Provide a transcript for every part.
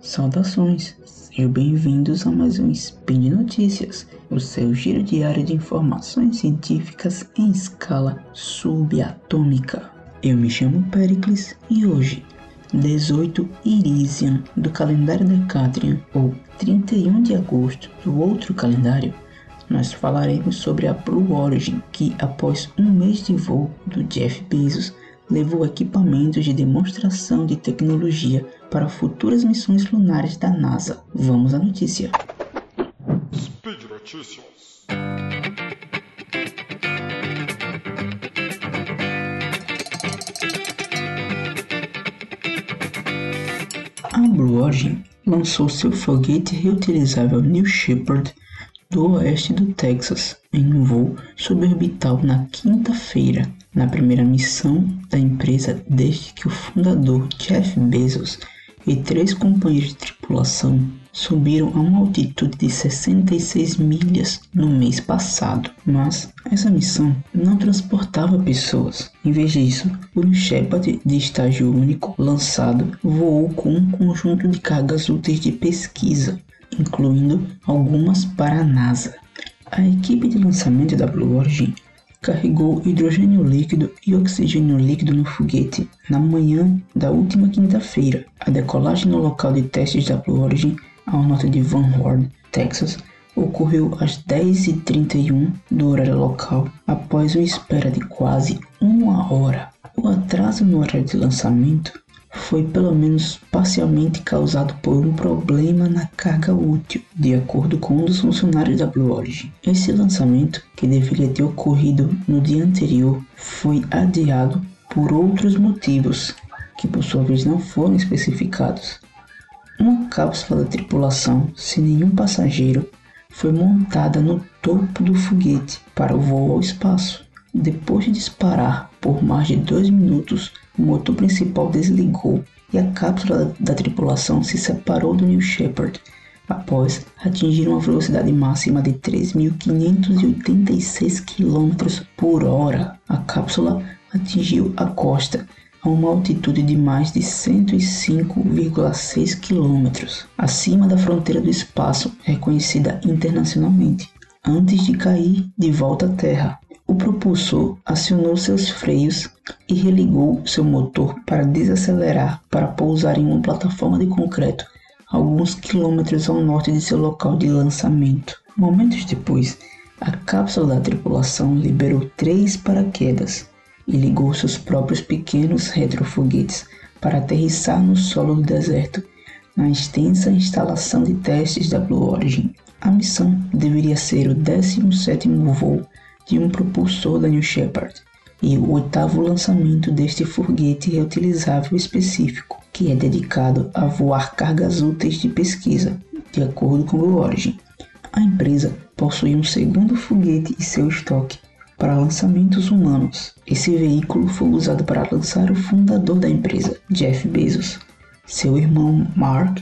Saudações, sejam bem-vindos a mais um Spin de Notícias, o seu giro diário de informações científicas em escala subatômica. Eu me chamo Pericles e hoje, 18 Irisian do calendário Decatrian, ou 31 de agosto do outro calendário, nós falaremos sobre a Blue Origin, que após um mês de voo do Jeff Bezos, levou equipamentos de demonstração de tecnologia para futuras missões lunares da NASA. Vamos à notícia. Speed Notícias. A Blue Origin lançou seu foguete reutilizável New Shepard do oeste do Texas em um voo suborbital na quinta-feira, na primeira missão da empresa desde que o fundador Jeff Bezos e três companheiros de tripulação subiram a uma altitude de 66 milhas no mês passado, mas essa missão não transportava pessoas. Em vez disso, o Shepard de estágio único lançado voou com um conjunto de cargas úteis de pesquisa incluindo algumas para a NASA. A equipe de lançamento da Blue Origin carregou hidrogênio líquido e oxigênio líquido no foguete na manhã da última quinta-feira. A decolagem no local de testes da Blue Origin, ao norte de Van Horn, Texas, ocorreu às 10h31 do horário local, após uma espera de quase uma hora. O atraso no horário de lançamento foi pelo menos parcialmente causado por um problema na carga útil, de acordo com um dos funcionários da Blue Origin. Esse lançamento, que deveria ter ocorrido no dia anterior, foi adiado por outros motivos, que por sua vez não foram especificados. Uma cápsula da tripulação, sem nenhum passageiro, foi montada no topo do foguete para o voo ao espaço. Depois de disparar por mais de dois minutos, o motor principal desligou e a cápsula da tripulação se separou do New Shepard após atingir uma velocidade máxima de 3.586 km por hora. A cápsula atingiu a costa a uma altitude de mais de 105,6 km, acima da fronteira do espaço reconhecida internacionalmente, antes de cair de volta à Terra. O propulsor acionou seus freios e religou seu motor para desacelerar para pousar em uma plataforma de concreto alguns quilômetros ao norte de seu local de lançamento. Momentos depois, a cápsula da tripulação liberou três paraquedas e ligou seus próprios pequenos retrofoguetes para aterrissar no solo do deserto na extensa instalação de testes da Blue Origin. A missão deveria ser o 17º voo de um propulsor da New Shepard e o oitavo lançamento deste foguete reutilizável específico, que é dedicado a voar cargas úteis de pesquisa, de acordo com Blue Origin. A empresa possui um segundo foguete em seu estoque para lançamentos humanos. Esse veículo foi usado para lançar o fundador da empresa, Jeff Bezos, seu irmão Mark,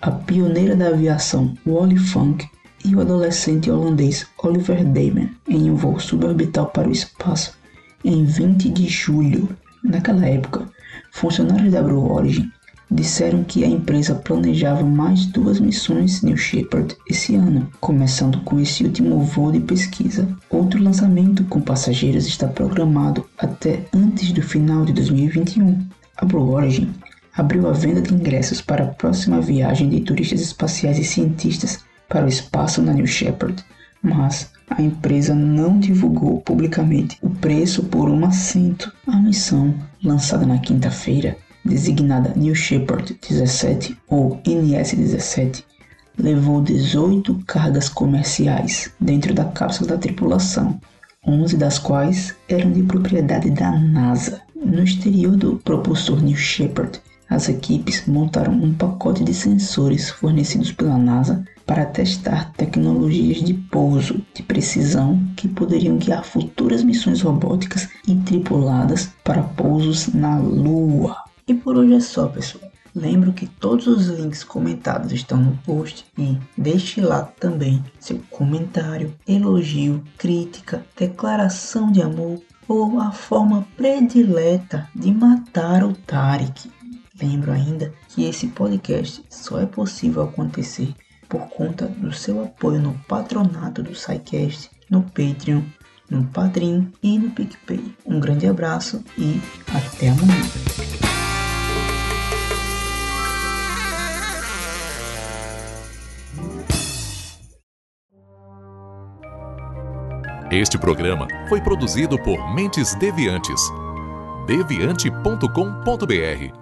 a pioneira da aviação Wally Funk e o adolescente holandês Oliver Damon em um voo suborbital para o espaço em 20 de julho. Naquela época, funcionários da Blue Origin disseram que a empresa planejava mais duas missões New Shepard esse ano, começando com esse último voo de pesquisa. Outro lançamento com passageiros está programado até antes do final de 2021. A Blue Origin abriu a venda de ingressos para a próxima viagem de turistas espaciais e cientistas para o espaço na New Shepard, mas a empresa não divulgou publicamente o preço por um assento. A missão, lançada na quinta-feira, designada New Shepard 17 ou NS-17, levou 18 cargas comerciais dentro da cápsula da tripulação, 11 das quais eram de propriedade da NASA. No exterior do propulsor New Shepard, as equipes montaram um pacote de sensores fornecidos pela NASA para testar tecnologias de pouso de precisão que poderiam guiar futuras missões robóticas e tripuladas para pousos na Lua. E por hoje é só, pessoal. Lembro que todos os links comentados estão no post e deixe lá também seu comentário, elogio, crítica, declaração de amor ou a forma predileta de matar o Tarek. Lembro ainda que esse podcast só é possível acontecer por conta do seu apoio no patronato do SciCast, no Patreon, no Padrim e no PicPay. Um grande abraço e até amanhã. Este programa foi produzido por Mentes Deviantes. deviante.com.br